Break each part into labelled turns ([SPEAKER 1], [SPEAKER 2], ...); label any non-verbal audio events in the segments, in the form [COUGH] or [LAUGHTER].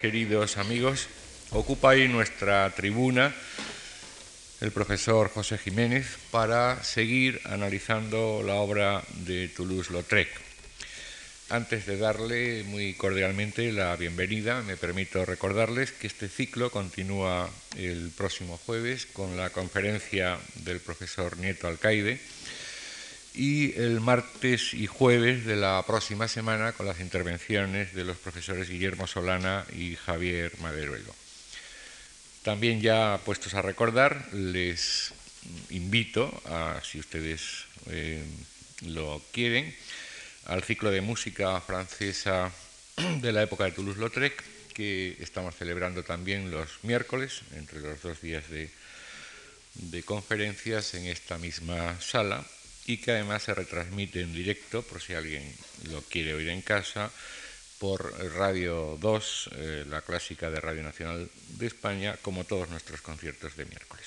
[SPEAKER 1] Queridos amigos, ocupa ahí nuestra tribuna el profesor José Jiménez para seguir analizando la obra de Toulouse-Lautrec. Antes de darle muy cordialmente la bienvenida, me permito recordarles que este ciclo continúa el próximo jueves con la conferencia del profesor Nieto Alcaide y el martes y jueves de la próxima semana con las intervenciones de los profesores Guillermo Solana y Javier Maderuelo. También ya puestos a recordar, les invito, a, si ustedes eh, lo quieren, al ciclo de música francesa [CLEARS THROAT] de la época de Toulouse-Lautrec, que estamos celebrando también los miércoles, entre los dos días de conferencias en esta misma sala, y que además se retransmite en directo, por si alguien lo quiere oír en casa, por Radio 2, eh, la clásica de Radio Nacional de España, como todos nuestros conciertos de miércoles.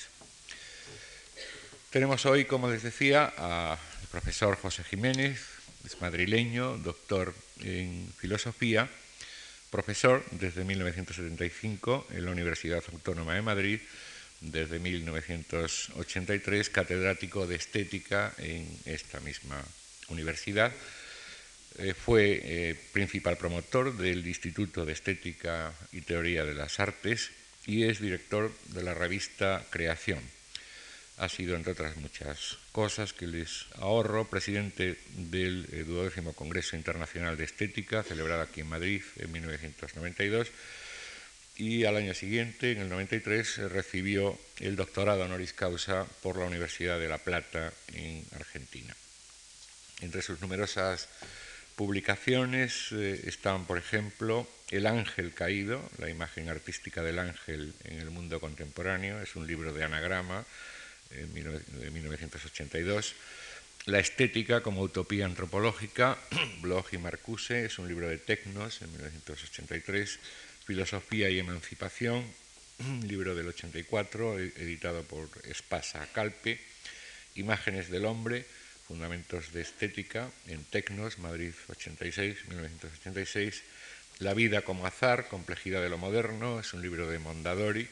[SPEAKER 1] Tenemos hoy, como les decía, al profesor José Jiménez, es madrileño, doctor en filosofía, profesor desde 1975 en la Universidad Autónoma de Madrid, desde 1983 catedrático de estética en esta misma universidad. Eh, fue eh, principal promotor del Instituto de Estética y Teoría de las Artes y es director de la revista Creación. Ha sido, entre otras muchas cosas que les ahorro, presidente del 12 eh, Congreso Internacional de Estética, celebrado aquí en Madrid en 1992 y al año siguiente, en el 93, recibió el doctorado honoris causa por la Universidad de La Plata en Argentina. Entre sus numerosas publicaciones eh, están, por ejemplo, El ángel caído, la imagen artística del ángel en el mundo contemporáneo, es un libro de anagrama de 1982. La estética como utopía antropológica, [CLEARS THROAT] Bloch y Marcuse, es un libro de Tecnos en 1983. Filosofía y Emancipación, libro del 84, e-, editado por Espasa Calpe, Imágenes del Hombre, Fundamentos de Estética, en Tecnos, Madrid 86, 1986, La vida como azar, Complejidad de lo Moderno, es un libro de Mondadori,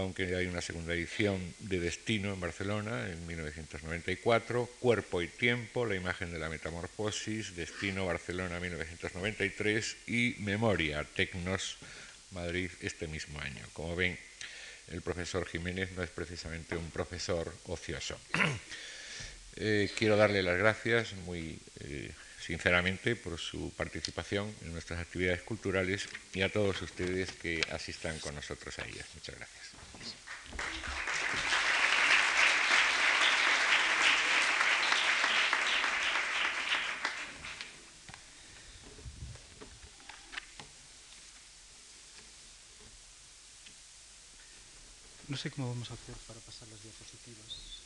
[SPEAKER 1] aunque hay una segunda edición de Destino en Barcelona en 1994, Cuerpo y Tiempo, la imagen de la metamorfosis, Destino Barcelona 1993 y Memoria, Tecnos Madrid este mismo año. Como ven, el profesor Jiménez no es precisamente un profesor ocioso. [CLEARS THROAT] Eh, quiero darle las gracias muy eh, sinceramente por su participación en nuestras actividades culturales y a todos ustedes que asistan con nosotros a ellas. Muchas gracias.
[SPEAKER 2] No sé cómo vamos a hacer para pasar las diapositivas.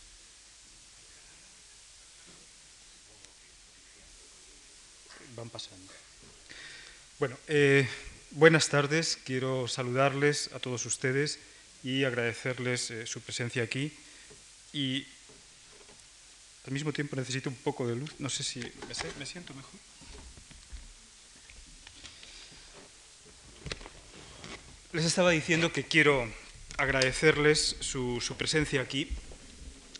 [SPEAKER 2] Van pasando. Bueno, eh, buenas tardes. Quiero saludarles a todos ustedes y agradecerles eh, su presencia aquí. Y al mismo tiempo necesito un poco de luz. No sé si me, siento mejor. Les estaba diciendo que quiero agradecerles su, presencia aquí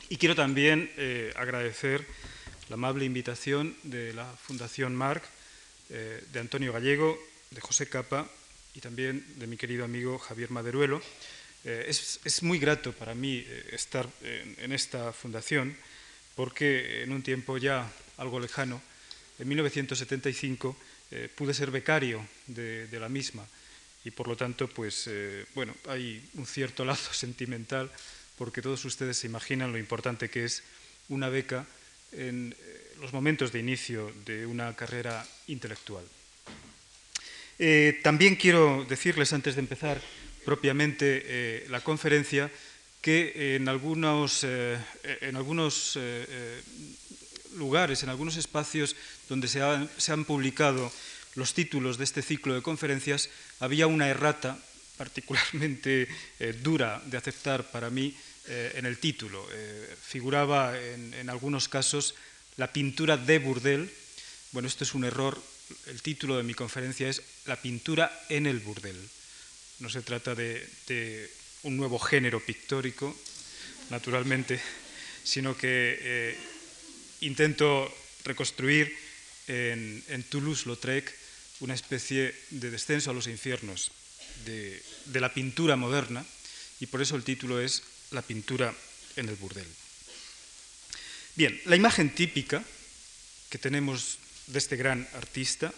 [SPEAKER 2] y quiero también eh, agradecer la amable invitación de la Fundación Marc, eh, de Antonio Gallego, de José Capa y también de mi querido amigo Javier Maderuelo, eh, es, muy grato para mí eh, estar en, esta fundación porque en un tiempo ya algo lejano, en 1975, eh, pude ser becario de, la misma y por lo tanto, pues, bueno, hay un cierto lazo [LAUGHS] sentimental porque todos ustedes se imaginan lo importante que es una beca en los momentos de inicio de una carrera intelectual. también quiero decirles antes de empezar propiamente eh, la conferencia, que en algunos, eh, en algunos eh, lugares, en algunos espacios donde se, han publicado los títulos de este ciclo de conferencias, había una errata particularmente dura de aceptar para mí en el título. figuraba en, en algunos casos la pintura de Burdel. Bueno, esto es un error. El título de mi conferencia es la pintura en el burdel. No se trata de, un nuevo género pictórico, naturalmente, sino que eh, intento reconstruir en, Toulouse-Lautrec una especie de descenso a los infiernos de, de la pintura moderna, y por eso el título es La pintura en el burdel. Bien, la imagen típica que tenemos de este gran artista,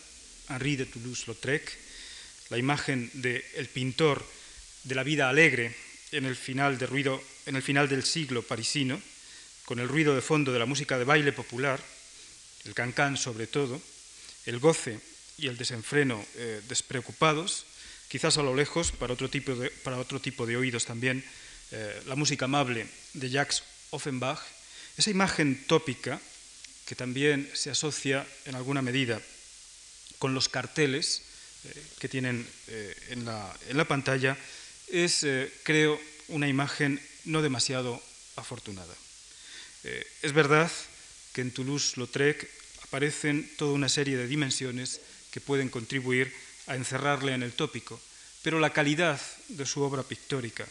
[SPEAKER 2] Henri de Toulouse-Lautrec, la imagen del pintor de la vida alegre en el, final de ruido, en el final del siglo parisino, con el ruido de fondo de la música de baile popular, el cancán sobre todo, el goce y el desenfreno eh, despreocupados, quizás a lo lejos, para otro tipo de, para otro tipo de oídos también, eh, la música amable de Jacques Offenbach, esa imagen tópica que también se asocia en alguna medida con los carteles que tienen eh, en, la, pantalla, es, eh, creo, una imagen no demasiado afortunada. es verdad que en Toulouse-Lautrec aparecen toda una serie de dimensiones que pueden contribuir a encerrarle en el tópico, pero la calidad de su obra pictórica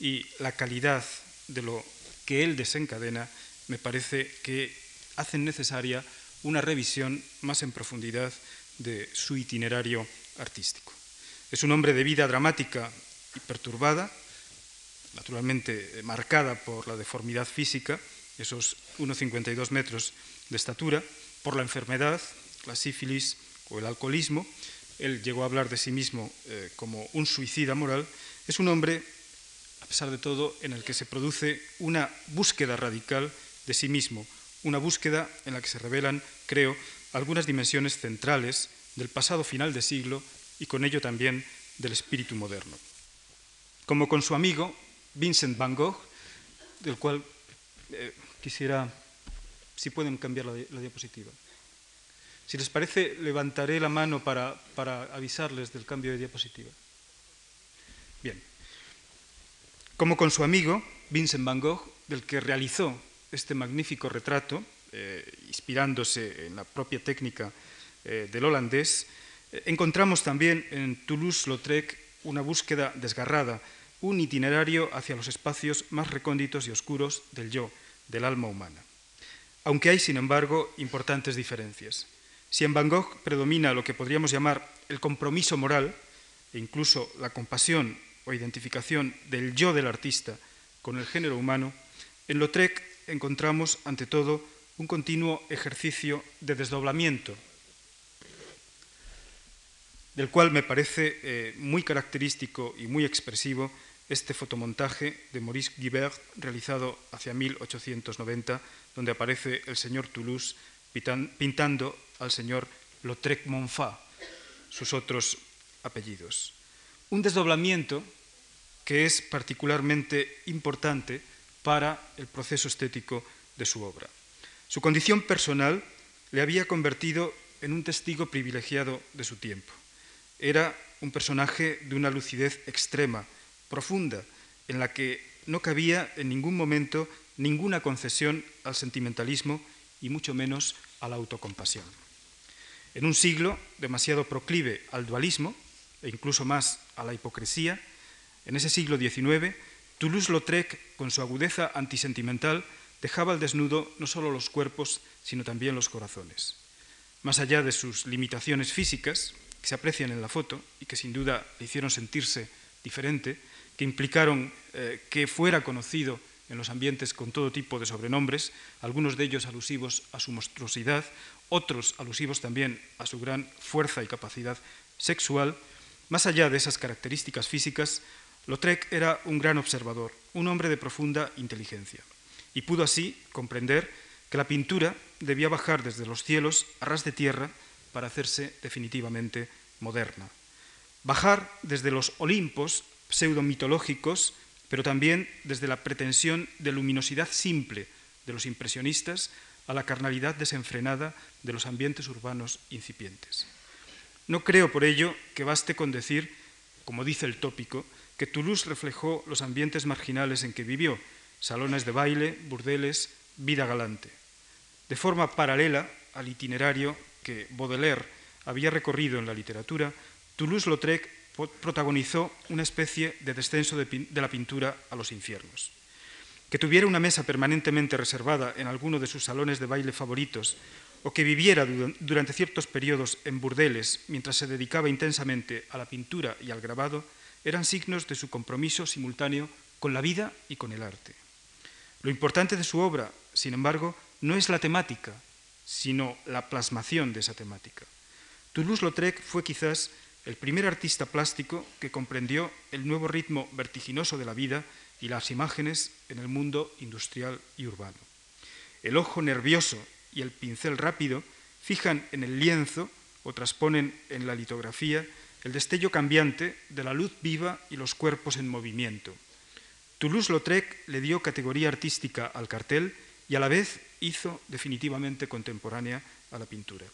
[SPEAKER 2] y la calidad de lo que él desencadena me parece que hacen necesaria una revisión más en profundidad de su itinerario artístico. Es un hombre de vida dramática y perturbada, naturalmente marcada por la deformidad física, esos 1,52 metros de estatura, por la enfermedad, la sífilis o el alcoholismo. Él llegó a hablar de sí mismo eh, como un suicida moral. Es un hombre, a pesar de todo, en el que se produce una búsqueda radical de sí mismo, una búsqueda en la que se revelan, creo, algunas dimensiones centrales del pasado final de siglo y con ello también del espíritu moderno. Como con su amigo Vincent van Gogh, del cual eh, quisiera, si pueden cambiar la, diapositiva. Si les parece, levantaré la mano para, para avisarles del cambio de diapositiva. Bien. Como con su amigo Vincent van Gogh, del que realizó este magnífico retrato, eh, inspirándose en la propia técnica eh, del holandés, eh, encontramos también en Toulouse-Lautrec una búsqueda desgarrada, un itinerario hacia los espacios más recónditos y oscuros del yo, del alma humana. Aunque hay, sin embargo, importantes diferencias. Si en Van Gogh predomina lo que podríamos llamar el compromiso moral e incluso la compasión o identificación del yo del artista con el género humano, en Lautrec encontramos, ante todo, un continuo ejercicio de desdoblamiento, del cual me parece eh, muy característico y muy expresivo este fotomontaje de Maurice Guibert realizado hacia 1890, donde aparece el señor Toulouse pintando al señor Lautrec Monfat, sus otros apellidos. Un desdoblamiento que es particularmente importante para el proceso estético de su obra. Su condición personal le había convertido en un testigo privilegiado de su tiempo. Era un personaje de una lucidez extrema, profunda, en la que no cabía en ningún momento ninguna concesión al sentimentalismo y mucho menos a la autocompasión. En un siglo demasiado proclive al dualismo e incluso más a la hipocresía, en ese siglo XIX Toulouse-Lautrec, con su agudeza antisentimental, dejaba al desnudo no solo los cuerpos, sino también los corazones. Más allá de sus limitaciones físicas, que se aprecian en la foto y que sin duda le hicieron sentirse diferente, que implicaron eh, que fuera conocido en los ambientes con todo tipo de sobrenombres, algunos de ellos alusivos a su monstruosidad, otros alusivos también a su gran fuerza y capacidad sexual, más allá de esas características físicas, Lautrec era un gran observador, un hombre de profunda inteligencia, y pudo así comprender que la pintura debía bajar desde los cielos a ras de tierra para hacerse definitivamente moderna. Bajar desde los Olimpos pseudo-mitológicos, pero también desde la pretensión de luminosidad simple de los impresionistas a la carnalidad desenfrenada de los ambientes urbanos incipientes. No creo por ello que baste con decir, como dice el tópico, que Toulouse reflejó los ambientes marginales en que vivió, salones de baile, burdeles, vida galante. De forma paralela al itinerario que Baudelaire había recorrido en la literatura, Toulouse-Lautrec protagonizó una especie de descenso de, la pintura a los infiernos. Que tuviera una mesa permanentemente reservada en alguno de sus salones de baile favoritos o que viviera durante ciertos periodos en burdeles mientras se dedicaba intensamente a la pintura y al grabado, eran signos de su compromiso simultáneo con la vida y con el arte. Lo importante de su obra, sin embargo, no es la temática, sino la plasmación de esa temática. Toulouse-Lautrec fue quizás el primer artista plástico que comprendió el nuevo ritmo vertiginoso de la vida y las imágenes en el mundo industrial y urbano. El ojo nervioso y el pincel rápido fijan en el lienzo o transponen en la litografía el destello cambiante de la luz viva y los cuerpos en movimiento. Toulouse-Lautrec le dio categoría artística al cartel y a la vez hizo definitivamente contemporánea a la pintura.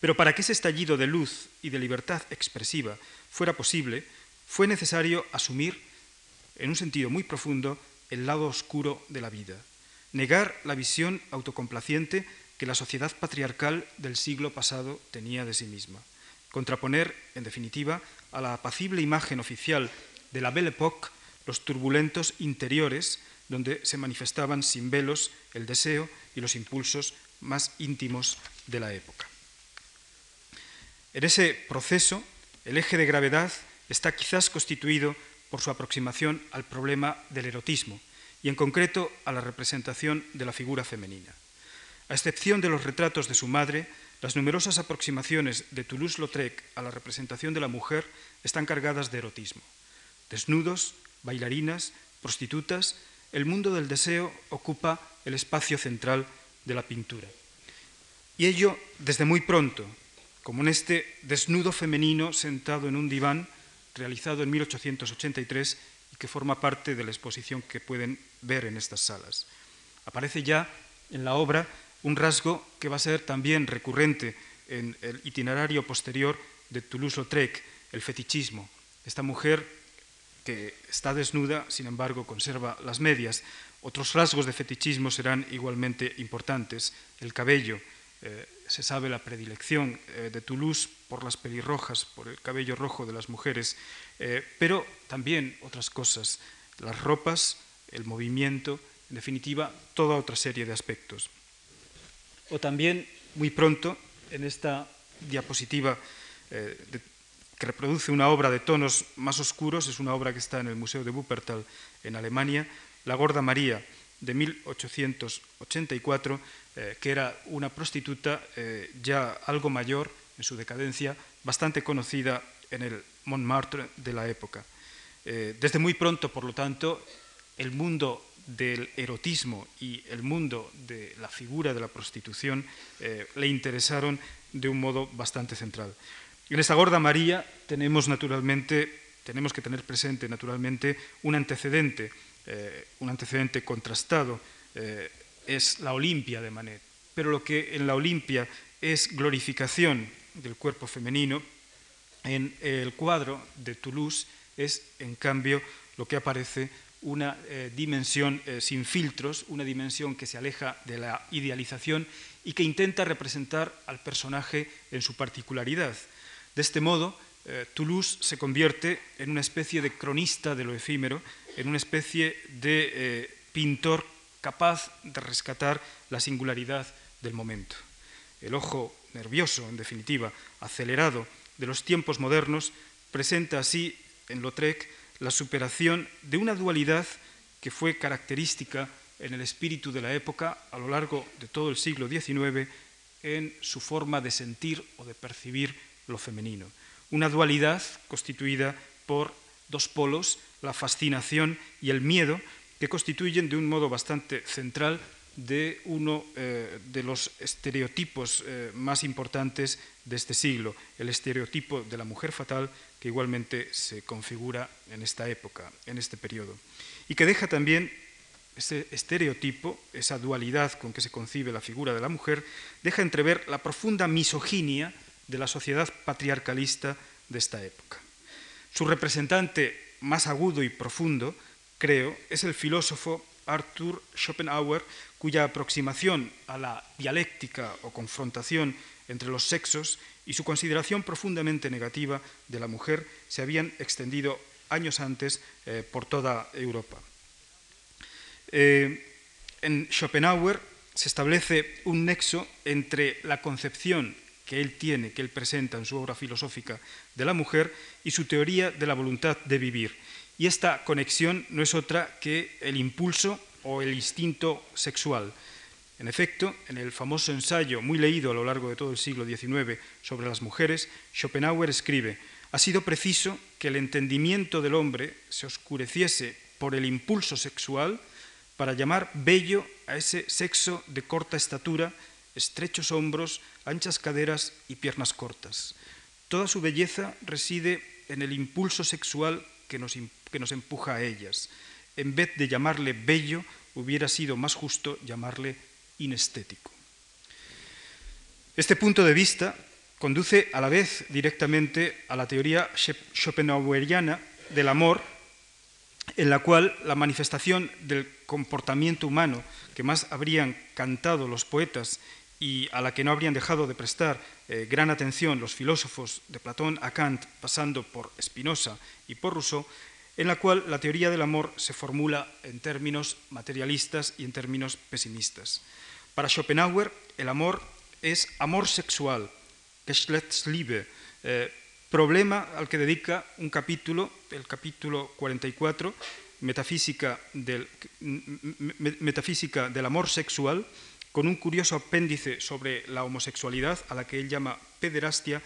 [SPEAKER 2] Pero para que ese estallido de luz y de libertad expresiva fuera posible, fue necesario asumir, en un sentido muy profundo, el lado oscuro de la vida, negar la visión autocomplaciente que la sociedad patriarcal del siglo pasado tenía de sí misma, contraponer, en definitiva, a la apacible imagen oficial de la Belle Époque los turbulentos interiores donde se manifestaban sin velos el deseo y los impulsos más íntimos de la época. En ese proceso, el eje de gravedad está quizás constituido por su aproximación al problema del erotismo, y en concreto a la representación de la figura femenina. A excepción de los retratos de su madre, las numerosas aproximaciones de Toulouse-Lautrec a la representación de la mujer están cargadas de erotismo. Desnudos, bailarinas, prostitutas, el mundo del deseo ocupa el espacio central de la pintura. Y ello desde muy pronto, como en este desnudo femenino sentado en un diván realizado en 1883 y que forma parte de la exposición que pueden ver en estas salas. Aparece ya en la obra un rasgo que va a ser también recurrente en el itinerario posterior de Toulouse-Lautrec, el fetichismo. Esta mujer que está desnuda, sin embargo, conserva las medias. Otros rasgos de fetichismo serán igualmente importantes. El cabello, eh, se sabe la predilección eh, de Toulouse por las pelirrojas, por el cabello rojo de las mujeres, eh, pero también otras cosas, las ropas, el movimiento, en definitiva, toda otra serie de aspectos. O también, muy pronto, en esta diapositiva eh, que reproduce una obra de tonos más oscuros, es una obra que está en el Museo de Wuppertal en Alemania, La Gorda María, de 1884, eh, que era una prostituta eh, ya algo mayor en su decadencia, bastante conocida en el Montmartre de la época. desde muy pronto, por lo tanto, el mundo del erotismo y el mundo de la figura de la prostitución eh, le interesaron de un modo bastante central. En esta gorda María tenemos naturalmente, tenemos que tener presente naturalmente un antecedente, eh, un antecedente contrastado, eh, es la Olimpia de Manet. Pero lo que en la Olimpia es glorificación del cuerpo femenino, en el cuadro de Toulouse es en cambio lo que aparece una eh, dimensión sin filtros, una dimensión que se aleja de la idealización y que intenta representar al personaje en su particularidad. De este modo, eh, Toulouse se convierte en una especie de cronista de lo efímero, en una especie de pintor capaz de rescatar la singularidad del momento. El ojo nervioso, en definitiva, acelerado de los tiempos modernos, presenta así en Lautrec la superación de una dualidad que fue característica en el espíritu de la época a lo largo de todo el siglo XIX en su forma de sentir o de percibir lo femenino. Una dualidad constituida por dos polos, la fascinación y el miedo, que constituyen de un modo bastante central de uno eh, de los estereotipos eh, más importantes de este siglo, el estereotipo de la mujer fatal, que igualmente se configura en esta época, en este periodo, y que deja también ese estereotipo, esa dualidad con que se concibe la figura de la mujer, deja entrever la profunda misoginia de la sociedad patriarcalista de esta época. Su representante más agudo y profundo, creo, es el filósofo Arthur Schopenhauer, cuya aproximación a la dialéctica o confrontación entre los sexos y su consideración profundamente negativa de la mujer se habían extendido años antes eh, por toda Europa. Eh, en Schopenhauer se establece un nexo entre la concepción que él tiene, que él presenta en su obra filosófica de la mujer y su teoría de la voluntad de vivir. Y esta conexión no es otra que el impulso o el instinto sexual. En efecto, en el famoso ensayo muy leído a lo largo de todo el siglo XIX sobre las mujeres, Schopenhauer escribe, ha sido preciso que el entendimiento del hombre se oscureciese por el impulso sexual para llamar bello a ese sexo de corta estatura, estrechos hombros, anchas caderas y piernas cortas. Toda su belleza reside en el impulso sexual que nos, que nos empuja a ellas. En vez de llamarle bello, hubiera sido más justo llamarle inestético. Este punto de vista conduce a la vez directamente a la teoría schopenhaueriana del amor, en la cual la manifestación del comportamiento humano que más habrían cantado los poetas y a la que no habrían dejado de prestar eh, gran atención los filósofos de Platón a Kant, pasando por Spinoza y por Rousseau, en la cual la teoría del amor se formula en términos materialistas y en términos pesimistas. Para Schopenhauer, el amor es amor sexual, Geschlechtsliebe, eh, problema al que dedica un capítulo, el capítulo 44, metafísica del, metafísica del amor sexual, con un curioso apéndice sobre la homosexualidad, a la que él llama pederastia,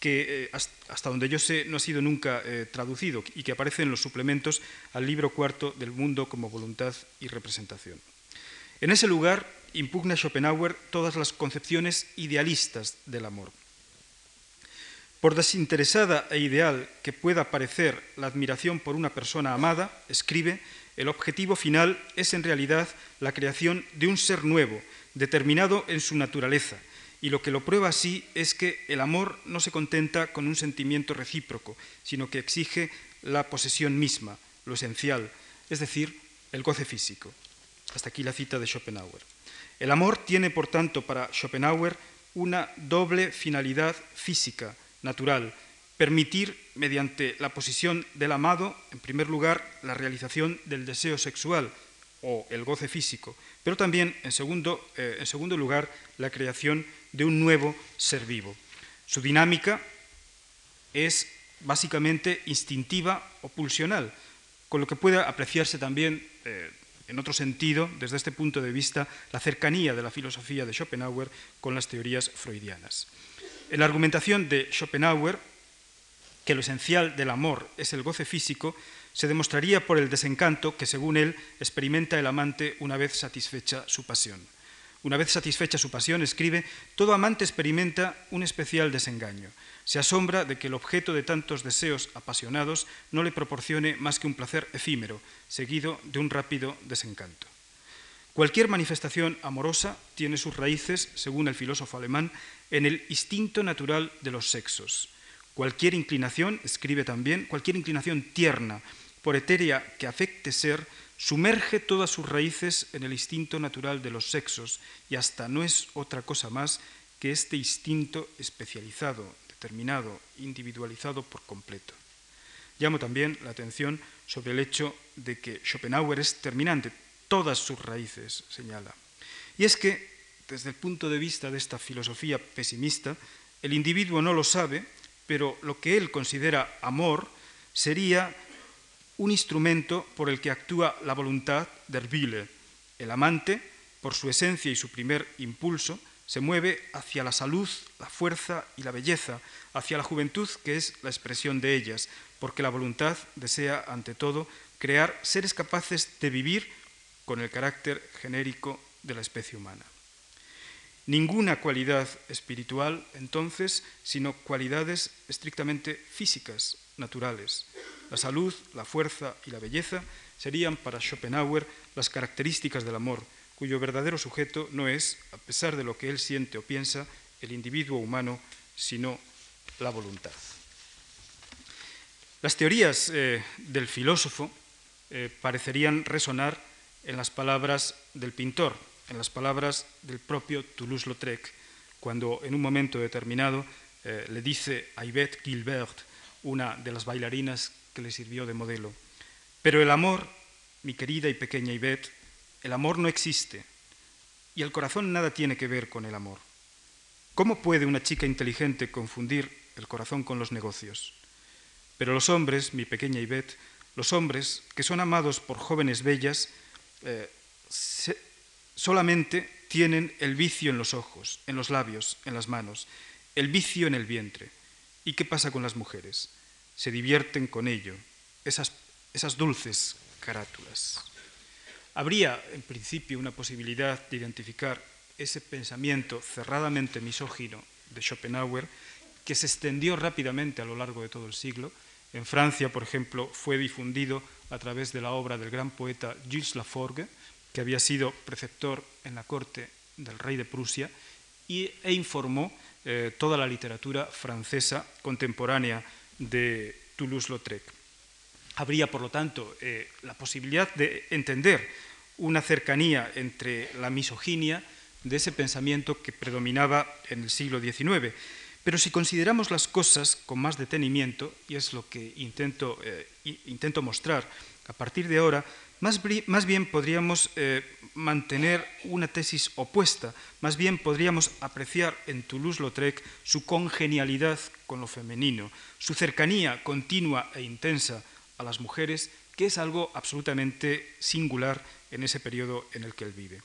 [SPEAKER 2] que eh, hasta donde yo sé no ha sido nunca eh, traducido y que aparece en los suplementos al libro cuarto del mundo como voluntad y representación. En ese lugar impugna Schopenhauer todas las concepciones idealistas del amor. Por desinteresada e ideal que pueda parecer la admiración por una persona amada, escribe, el objetivo final es en realidad la creación de un ser nuevo, determinado en su naturaleza, y lo que lo prueba así es que el amor no se contenta con un sentimiento recíproco, sino que exige la posesión misma, lo esencial, es decir, el goce físico. Hasta aquí la cita de Schopenhauer. El amor tiene, por tanto, para Schopenhauer una doble finalidad física, natural, permitir, mediante la posición del amado, en primer lugar, la realización del deseo sexual o el goce físico, pero también, en segundo, eh, en segundo lugar, la creación de un nuevo ser vivo. Su dinámica es básicamente instintiva o pulsional, con lo que puede apreciarse también eh, en otro sentido, desde este punto de vista, la cercanía de la filosofía de Schopenhauer con las teorías freudianas. En la argumentación de Schopenhauer, que lo esencial del amor es el goce físico, se demostraría por el desencanto que, según él, experimenta el amante una vez satisfecha su pasión. Una vez satisfecha su pasión, escribe, todo amante experimenta un especial desengaño. Se asombra de que el objeto de tantos deseos apasionados no le proporcione más que un placer efímero, seguido de un rápido desencanto. Cualquier manifestación amorosa tiene sus raíces, según el filósofo alemán, en el instinto natural de los sexos. Cualquier inclinación, escribe también, cualquier inclinación tierna, por etérea que afecte ser, sumerge todas sus raíces en el instinto natural de los sexos y hasta no es otra cosa más que este instinto especializado, determinado, individualizado por completo. Llamo también la atención sobre el hecho de que Schopenhauer es terminante, todas sus raíces señala. Y es que, desde el punto de vista de esta filosofía pesimista, el individuo no lo sabe, pero lo que él considera amor sería un instrumento por el que actúa la voluntad del Wille. El amante, por su esencia y su primer impulso, se mueve hacia la salud, la fuerza y la belleza, hacia la juventud que es la expresión de ellas, porque la voluntad desea, ante todo, crear seres capaces de vivir con el carácter genérico de la especie humana. Ninguna cualidad espiritual, entonces, sino cualidades estrictamente físicas, naturales. La salud, la fuerza y la belleza serían para Schopenhauer las características del amor, cuyo verdadero sujeto no es, a pesar de lo que él siente o piensa, el individuo humano, sino la voluntad. Las teorías eh, del filósofo eh, parecerían resonar en las palabras del pintor, en las palabras del propio Toulouse-Lautrec, cuando en un momento determinado eh, le dice a Yvette Gilbert, una de las bailarinas que le sirvió de modelo, pero el amor, mi querida y pequeña Yvette, el amor no existe y el corazón nada tiene que ver con el amor. ¿Cómo puede una chica inteligente confundir el corazón con los negocios? Pero los hombres, mi pequeña Yvette, los hombres que son amados por jóvenes bellas, eh, solamente tienen el vicio en los ojos, en los labios, en las manos, el vicio en el vientre. ¿Y qué pasa con las mujeres? Se divierten con ello, esas, dulces carátulas. Habría, en principio, una posibilidad de identificar ese pensamiento cerradamente misógino de Schopenhauer, que se extendió rápidamente a lo largo de todo el siglo. En Francia, por ejemplo, fue difundido a través de la obra del gran poeta Gilles Laforgue, que había sido preceptor en la corte del rey de Prusia y, e informó eh, toda la literatura francesa contemporánea de Toulouse-Lautrec. Habría, por lo tanto, eh, la posibilidad de entender una cercanía entre la misoginia de ese pensamiento que predominaba en el siglo XIX. Pero si consideramos las cosas con más detenimiento, y es lo que intento, eh, intento mostrar a partir de ahora, más, bien podríamos eh, mantener una tesis opuesta, más bien podríamos apreciar en Toulouse-Lautrec su congenialidad con lo femenino, su cercanía continua e intensa a las mujeres, que es algo absolutamente singular en ese periodo en el que él vive.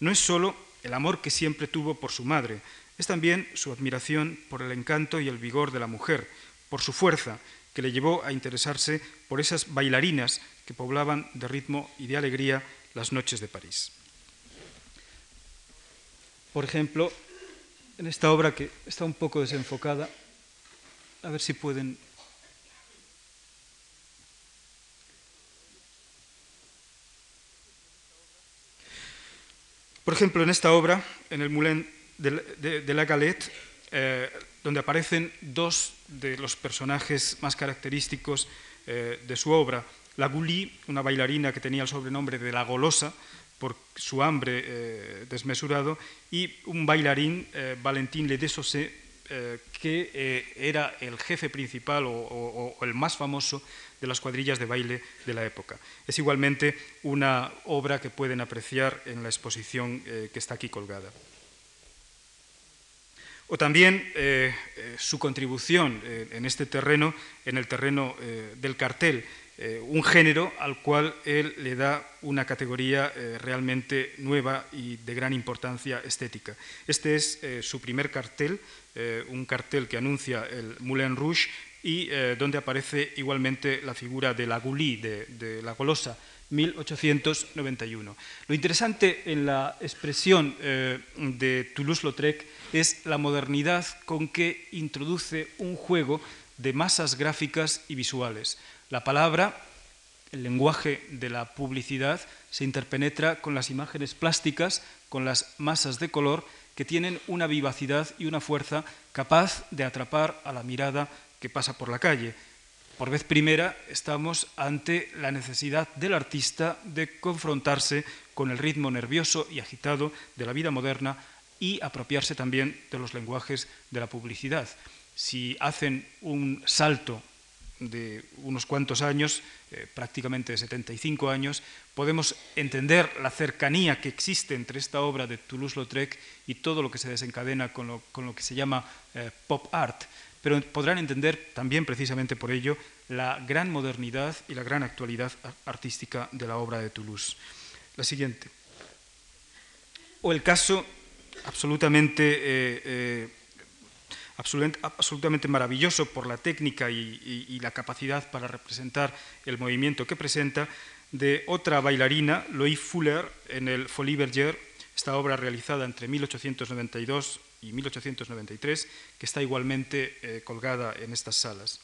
[SPEAKER 2] No es solo el amor que siempre tuvo por su madre, es también su admiración por el encanto y el vigor de la mujer, por su fuerza, que le llevó a interesarse por esas bailarinas que poblaban de ritmo y de alegría las noches de París. Por ejemplo, en esta obra que está un poco desenfocada, a ver si pueden... Por ejemplo, en esta obra, en el Moulin de, la Galette, eh, donde aparecen dos de los personajes más característicos eh, de su obra, la Goulie, una bailarina que tenía el sobrenombre de la golosa por su hambre eh, desmesurado, y un bailarín, eh, Valentín Le Dessosset, eh, que era el jefe principal o, el más famoso de las cuadrillas de baile de la época. Es igualmente una obra que pueden apreciar en la exposición que está aquí colgada. O también su contribución en este terreno, en el terreno del cartel, eh, un género al cual él le da una categoría eh, realmente nueva y de gran importancia estética. Este es eh, su primer cartel, un cartel que anuncia el Moulin Rouge y donde aparece igualmente la figura de la Goulie, de, la Golosa, 1891. Lo interesante en la expresión de Toulouse-Lautrec es la modernidad con que introduce un juego de masas gráficas y visuales. La palabra, el lenguaje de la publicidad, se interpenetra con las imágenes plásticas, con las masas de color, que tienen una vivacidad y una fuerza capaz de atrapar a la mirada que pasa por la calle. Por vez primera estamos ante la necesidad del artista de confrontarse con el ritmo nervioso y agitado de la vida moderna y apropiarse también de los lenguajes de la publicidad. Si hacen un salto de unos cuantos años, eh, prácticamente de 75 años, podemos entender la cercanía que existe entre esta obra de Toulouse-Lautrec y todo lo que se desencadena con lo, que se llama eh, pop art. Pero podrán entender también, precisamente por ello, la gran modernidad y la gran actualidad artística de la obra de Toulouse. La siguiente. O el caso absolutamente eh, absolutamente maravilloso por la técnica y, la capacidad para representar el movimiento que presenta, de otra bailarina, Loïc Fuller, en el Folie Bergère, esta obra realizada entre 1892 y 1893, que está igualmente eh, colgada en estas salas.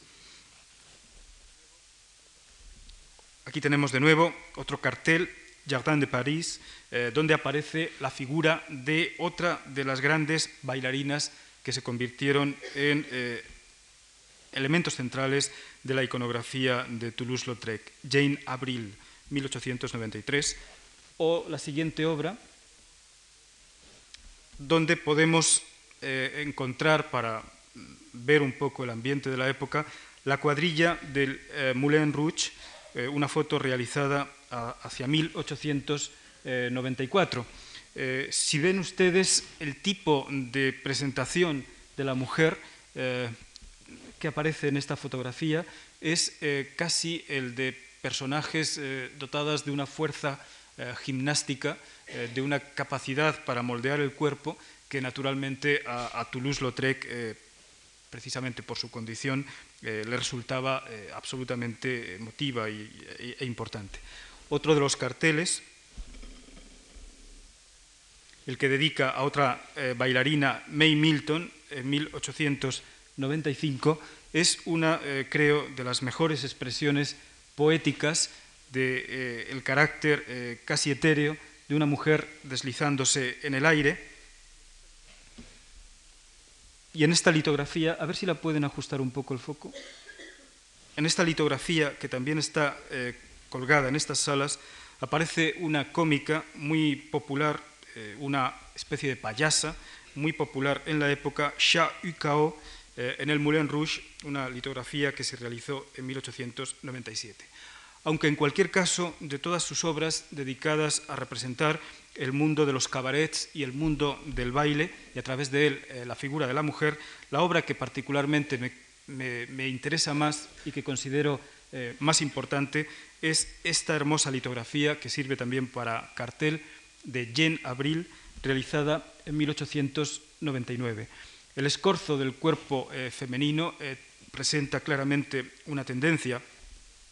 [SPEAKER 2] Aquí tenemos de nuevo otro cartel, Jardin de París, eh, donde aparece la figura de otra de las grandes bailarinas que se convirtieron en eh, elementos centrales de la iconografía de Toulouse-Lautrec, Jane Avril, 1893, o la siguiente obra, donde podemos eh, encontrar para ver un poco el ambiente de la época la cuadrilla del eh, Moulin Rouge, una foto realizada hacia 1894. Si ven ustedes el tipo de presentación de la mujer que aparece en esta fotografía, es casi el de personajes dotadas de una fuerza gimnástica, de una capacidad para moldear el cuerpo que naturalmente a, Toulouse-Lautrec, eh, precisamente por su condición, eh, le resultaba eh, absolutamente emotiva y, e importante. Otro de los carteles, el que dedica a otra bailarina, May Milton, en 1895, es una, creo, de las mejores expresiones poéticas del carácter casi etéreo de una mujer deslizándose en el aire y en esta litografía, a ver si la pueden ajustar un poco el foco. En esta litografía, que también está eh, colgada en estas salas, aparece una cómica muy popular, eh, una especie de payasa muy popular en la época, Sha Ukao, eh, en el Moulin Rouge, una litografía que se realizó en 1897. Aunque en cualquier caso, de todas sus obras dedicadas a representar el mundo de los cabarets y el mundo del baile, y a través de él eh, la figura de la mujer, la obra que particularmente me, interesa más y que considero eh, más importante es esta hermosa litografía que sirve también para cartel de Jean Abril, realizada en 1899. El escorzo del cuerpo eh, femenino presenta claramente una tendencia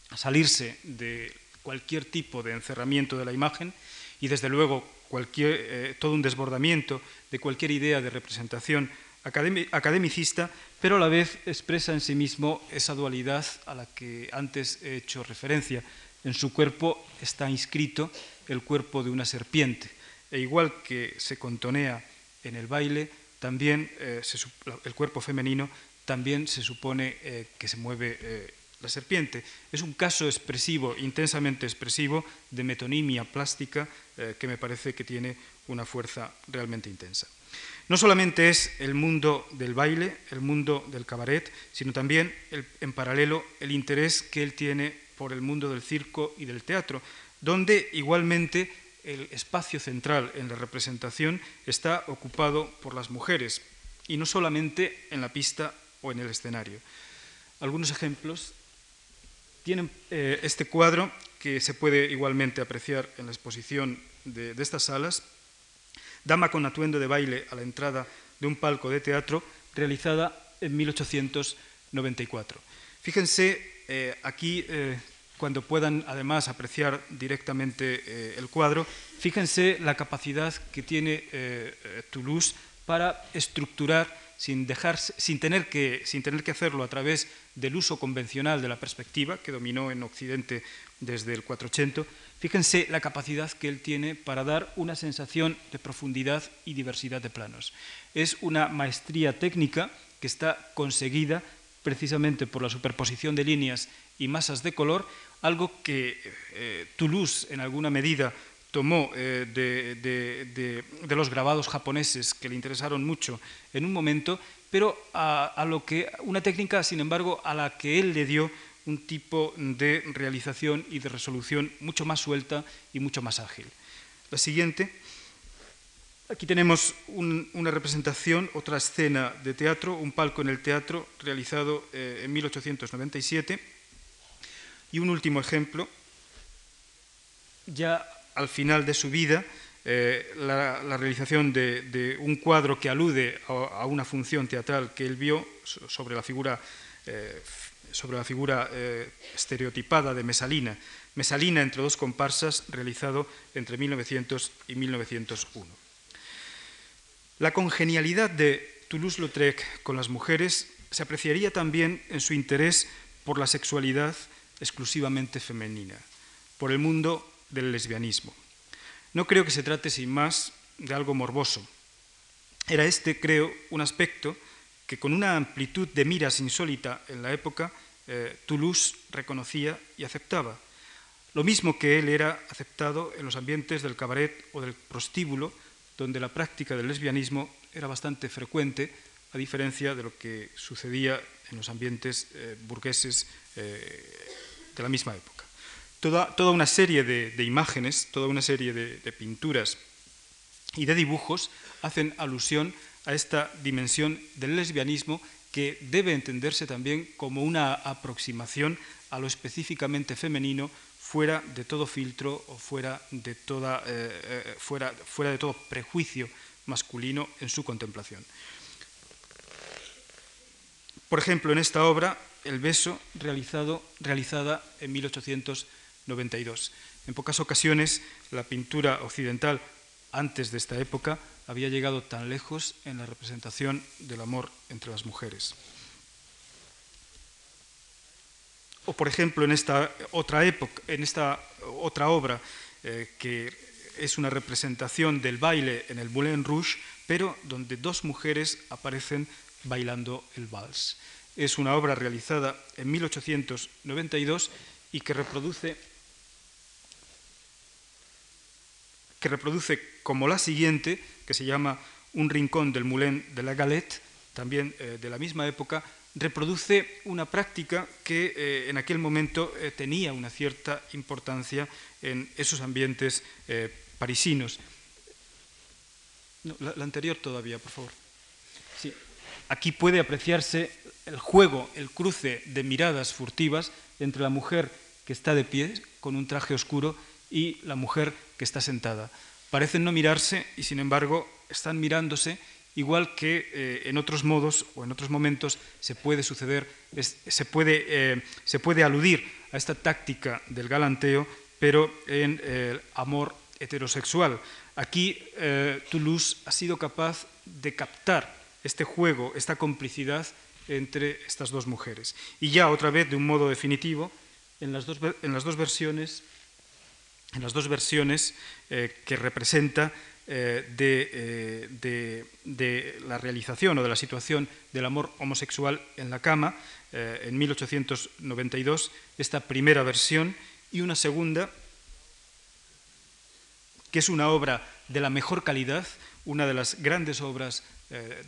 [SPEAKER 2] a salirse de cualquier tipo de encerramiento de la imagen y desde luego cualquier, eh, todo un desbordamiento de cualquier idea de representación academicista, pero a la vez expresa en sí mismo esa dualidad a la que antes he hecho referencia. En su cuerpo está inscrito el cuerpo de una serpiente, e igual que se contonea en el baile, también eh, el cuerpo femenino también se supone eh, que se mueve la serpiente. Es un caso expresivo, intensamente expresivo, de metonimia plástica eh, que me parece que tiene una fuerza realmente intensa. No solamente es el mundo del baile, el mundo del cabaret, sino también, en paralelo, el interés que él tiene por el mundo del circo y del teatro, donde igualmente el espacio central en la representación está ocupado por las mujeres, y no solamente en la pista o en el escenario. Algunos ejemplos tienen eh, este cuadro que se puede igualmente apreciar en la exposición de, estas salas, Dama con atuendo de baile a la entrada de un palco de teatro, realizada en 1894. Fíjense eh, aquí, eh, cuando puedan además apreciar directamente el cuadro, fíjense la capacidad que tiene Toulouse para estructurar sin, dejar, sin, tener que, sin tener que hacerlo a través del uso convencional de la perspectiva que dominó en Occidente desde el 480, fíjense la capacidad que él tiene para dar una sensación de profundidad y diversidad de planos. Es una maestría técnica que está conseguida precisamente por la superposición de líneas y masas de color, algo que eh, Toulouse en alguna medida tomó eh, de, los grabados japoneses que le interesaron mucho en un momento, pero a, lo que una técnica, sin embargo, a la que él le dio un tipo de realización y de resolución mucho más suelta y mucho más ágil. La siguiente. Aquí tenemos una representación, otra escena de teatro, un palco en el teatro realizado eh, en 1897. Y un último ejemplo, ya al final de su vida eh, la, realización de, un cuadro que alude a, una función teatral que él vio sobre la figura, eh, sobre la figura eh, estereotipada de Mesalina. Mesalina entre dos comparsas, realizado entre 1900 y 1901. La congenialidad de Toulouse-Lautrec con las mujeres se apreciaría también en su interés por la sexualidad exclusivamente femenina, por el mundo del lesbianismo. No creo que se trate sin más de algo morboso. Era este, creo, un aspecto que con una amplitud de miras insólita en la época, eh, Toulouse reconocía y aceptaba. Lo mismo que él era aceptado en los ambientes del cabaret o del prostíbulo, donde la práctica del lesbianismo era bastante frecuente, a diferencia de lo que sucedía en los ambientes eh, burgueses eh, de la misma época. Toda, toda una serie de, imágenes, toda una serie de, de pinturas y de dibujos hacen alusión a esta dimensión del lesbianismo que debe entenderse también como una aproximación a lo específicamente femenino fuera de todo filtro o fuera de, toda, eh, eh, fuera, fuera de todo prejuicio masculino en su contemplación. Por ejemplo, en esta obra, El beso, realizado, realizada en 1892. En pocas ocasiones, la pintura occidental antes de esta época había llegado tan lejos en la representación del amor entre las mujeres. O por ejemplo en esta otra época, en esta otra obra eh, que es una representación del baile en el Moulin Rouge, pero donde dos mujeres aparecen bailando el vals. Es una obra realizada en 1892 y que reproduce que reproduce como la siguiente, que se llama Un rincón del Moulin de la Galette, también eh, de la misma época, reproduce una práctica que eh, en aquel momento eh, tenía una cierta importancia en esos ambientes parisinos. la, anterior todavía, por favor. Aquí puede apreciarse el juego, el cruce de miradas furtivas entre la mujer que está de pie con un traje oscuro y la mujer que está sentada. Parecen no mirarse y sin embargo están mirándose igual que eh, en otros modos o en otros momentos se puede suceder, se, puede, eh, se, puede, aludir a esta táctica del galanteo, pero en el amor heterosexual. Aquí eh, Toulouse ha sido capaz de captar este juego, esta complicidad entre estas dos mujeres. Y ya otra vez, de un modo definitivo, en las dos, en las dos versiones en las dos versiones eh, que representa eh, eh, de, la realización o de la situación del amor homosexual en la cama, en 1892, esta primera versión, y una segunda, que es una obra de la mejor calidad, una de las grandes obras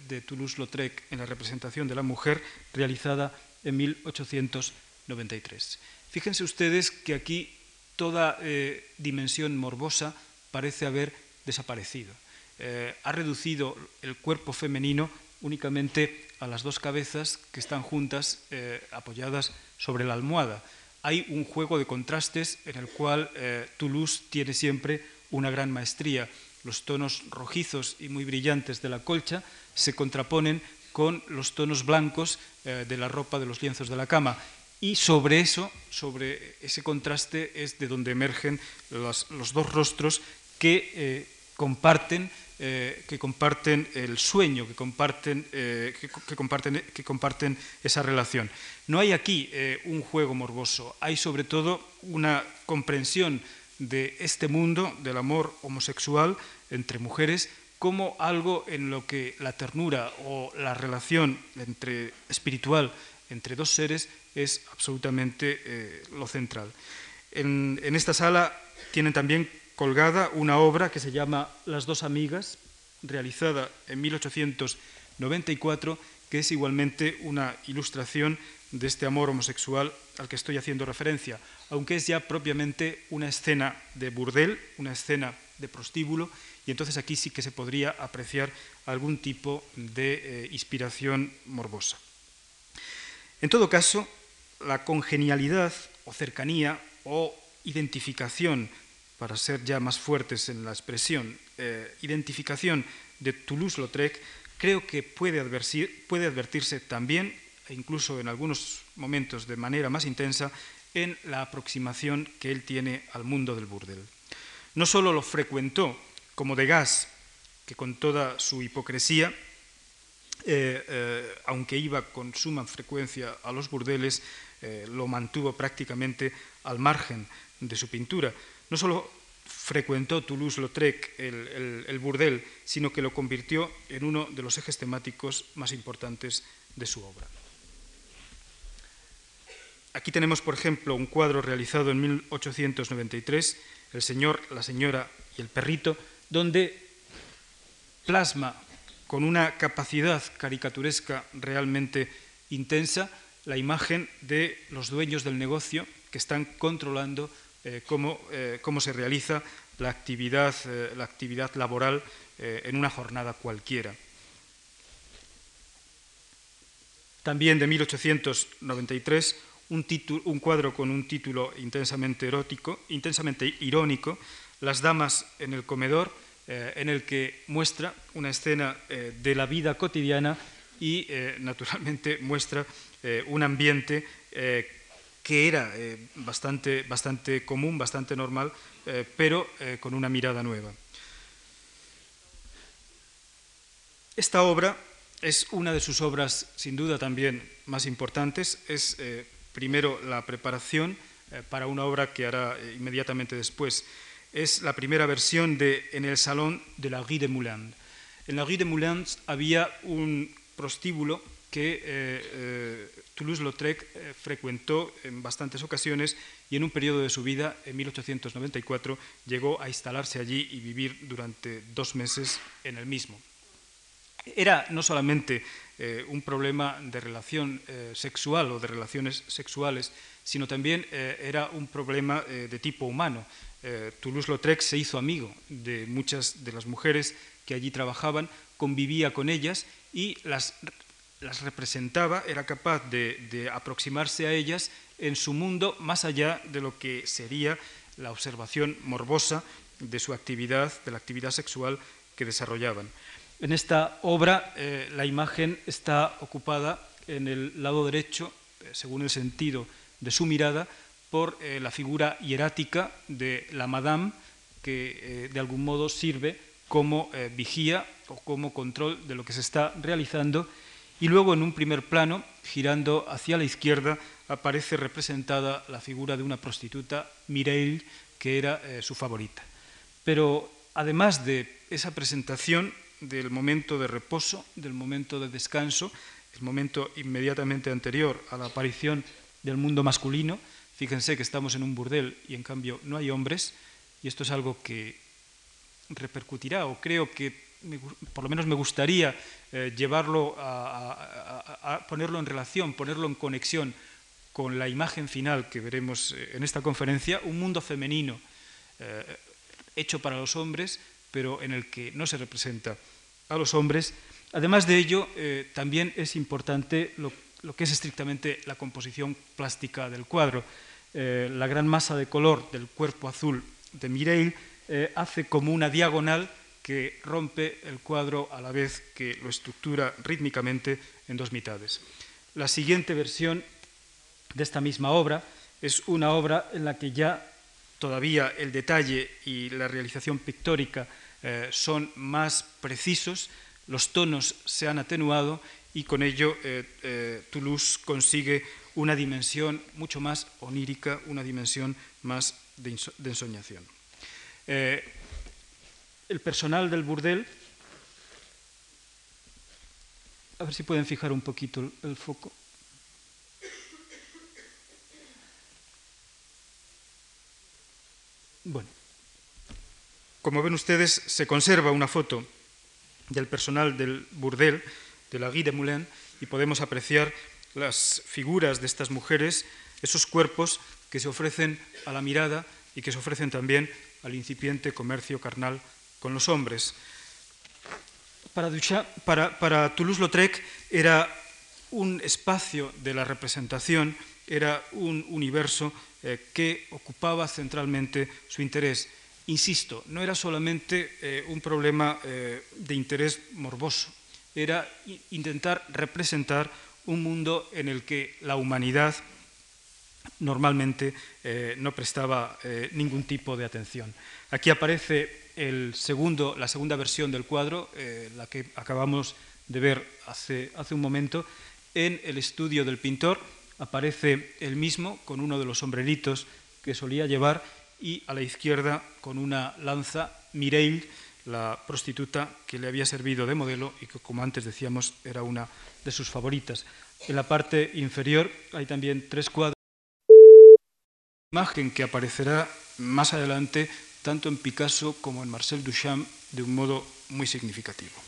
[SPEAKER 2] de Toulouse-Lautrec en la representación de la mujer, realizada en 1893. Fíjense ustedes que aquí toda eh, dimensión morbosa parece haber desaparecido. Eh, ha reducido el cuerpo femenino únicamente a las dos cabezas que están juntas, eh, apoyadas sobre la almohada. Hay un juego de contrastes en el cual Toulouse tiene siempre una gran maestría. Los tonos rojizos y muy brillantes de la colcha se contraponen con los tonos blancos de la ropa de los lienzos de la cama y sobre eso, sobre ese contraste, es de donde emergen los, dos rostros que eh, comparten eh, que comparten el sueño, que comparten, eh, que, comparten, que comparten esa relación. No hay aquí un juego morboso, hay sobre todo una comprensión de este mundo, del amor homosexual entre mujeres, como algo en lo que la ternura o la relación entre espiritual entre dos seres es absolutamente eh, lo central. En, esta sala tienen también colgada una obra que se llama Las dos amigas, realizada en 1894, que es igualmente una ilustración de este amor homosexual al que estoy haciendo referencia, aunque es ya propiamente una escena de burdel, una escena de prostíbulo, y entonces aquí sí que se podría apreciar algún tipo de eh, inspiración morbosa. En todo caso, la congenialidad o cercanía o identificación, para ser ya más fuertes en la expresión, eh, identificación de Toulouse-Lautrec, creo que puede, puede advertirse también, e incluso en algunos momentos de manera más intensa, en la aproximación que él tiene al mundo del burdel. No solo lo frecuentó como Degas, que con toda su hipocresía eh, eh, aunque iba con suma frecuencia a los burdeles, eh, lo mantuvo prácticamente al margen de su pintura. No solo frecuentó Toulouse-Lautrec el, el, burdel, sino que lo convirtió en uno de los ejes temáticos más importantes de su obra. Aquí tenemos, por ejemplo, un cuadro realizado en 1893, El señor, la señora y el perrito, donde plasma con una capacidad caricaturesca realmente intensa la imagen de los dueños del negocio que están controlando eh, cómo, eh, cómo, se realiza la actividad, eh, la actividad laboral en una jornada cualquiera. También de 1893, un, cuadro con un título intensamente erótico, intensamente irónico, Las damas en el comedor, en el que muestra una escena de la vida cotidiana y, naturalmente, [LAUGHS] muestra un ambiente que era eh, bastante, bastante, común, bastante normal, eh, pero eh, con una mirada nueva. Esta obra es una de sus obras, sin duda también más importantes. Es primero la preparación para una obra que hará inmediatamente después. Es la primera versión de En el Salón de la Rue de Moulins. En la Rue de Moulins había un prostíbulo que Toulouse-Lautrec eh, frecuentó en bastantes ocasiones y en un periodo de su vida, en 1894, llegó a instalarse allí y vivir durante dos meses en el mismo. Era no solamente eh, un problema de relación eh, sexual o de relaciones sexuales, sino también era un problema de tipo humano. Toulouse-Lautrec se hizo amigo de muchas de las mujeres que allí trabajaban, convivía con ellas y las las representaba, era capaz de, aproximarse a ellas en su mundo más allá de lo que sería la observación morbosa de su actividad, de la actividad sexual que desarrollaban. En esta obra eh, la imagen está ocupada en el lado derecho, eh, según el sentido de su mirada, por eh, la figura hierática de la Madame, que de algún modo sirve como vigía o como control de lo que se está realizando y luego en un primer plano, girando hacia la izquierda, aparece representada la figura de una prostituta, Mireille, que era su favorita. Pero además de esa presentación del momento de reposo, del momento de descanso, el momento inmediatamente anterior a la aparición del mundo masculino, fíjense que estamos en un burdel y en cambio no hay hombres, y esto es algo que repercutirá o creo que por lo menos me gustaría eh, llevarlo a, ponerlo en relación, ponerlo en conexión con la imagen final que veremos eh, en esta conferencia, un mundo femenino eh, hecho para los hombres, pero en el que no se representa a los hombres. Además de ello, también es importante lo, que es estrictamente la composición plástica del cuadro. la gran masa de color del cuerpo azul de Mireille hace como una diagonal que rompe el cuadro a la vez que lo estructura rítmicamente en dos mitades. La siguiente versión de esta misma obra es una obra en la que ya todavía el detalle y la realización pictórica eh, son más precisos, los tonos se han atenuado y con ello eh, eh, Toulouse consigue una dimensión mucho más onírica, una dimensión más de, ensoñación el personal del burdel. A ver si pueden fijar un poquito el, foco. Bueno, como ven ustedes, se conserva una foto del personal del burdel, de la Guy de Moulin, y podemos apreciar las figuras de estas mujeres, esos cuerpos que se ofrecen a la mirada y que se ofrecen también al incipiente comercio carnal con los hombres. Para, para, Toulouse-Lautrec era un espacio de la representación, era un universo eh, que ocupaba centralmente su interés. Insisto, no era solamente eh, un problema eh, de interés morboso, era intentar representar un mundo en el que la humanidad normalmente no prestaba ningún tipo de atención. Aquí aparece segundo, la segunda versión del cuadro, eh, la que acabamos de ver hace, hace un momento, en el estudio del pintor aparece el mismo con uno de los sombreritos que solía llevar y a la izquierda con una lanza Mireille, la prostituta que le había servido de modelo y que, como antes decíamos, era una de sus favoritas. En la parte inferior hay también tres cuadros. Imagen que aparecerá más adelante tanto en Picasso como en Marcel Duchamp de un modo muy significativo.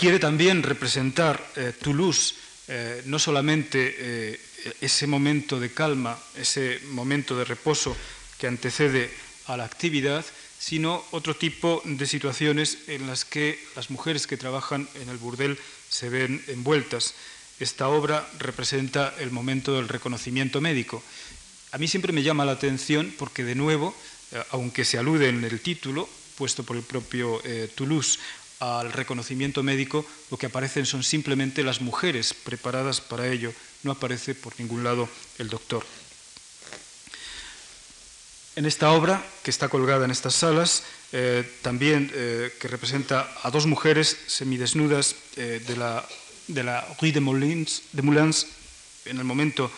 [SPEAKER 2] quiere también representar eh, Toulouse, eh, no solamente eh, ese momento de calma, ese momento de reposo que antecede a la actividad, sino otro tipo de situaciones en las que las mujeres que trabajan en el burdel se ven envueltas. Esta obra representa el momento del reconocimiento médico. A mí siempre me llama la atención porque, de nuevo, aunque se alude en el título, puesto por el propio Toulouse, al reconocimiento médico, lo que aparecen son simplemente las mujeres preparadas para ello. No aparece por ningún lado el doctor. En esta obra, que está colgada en estas salas, eh, también eh, que representa a dos mujeres semidesnudas eh, de, la, de Rue de Moulins, en el momento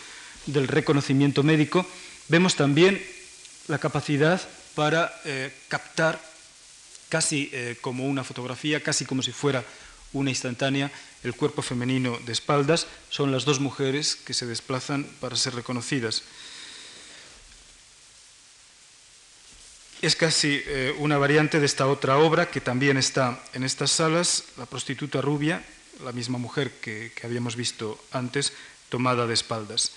[SPEAKER 2] del reconocimiento médico, vemos también la capacidad para captar casi eh, como una fotografía, casi como si fuera una instantánea, el cuerpo femenino de espaldas, son las dos mujeres que se desplazan para ser reconocidas. Es casi eh, una variante de esta otra obra que también está en estas salas, La prostituta rubia, la misma mujer que, habíamos visto antes, tomada de espaldas.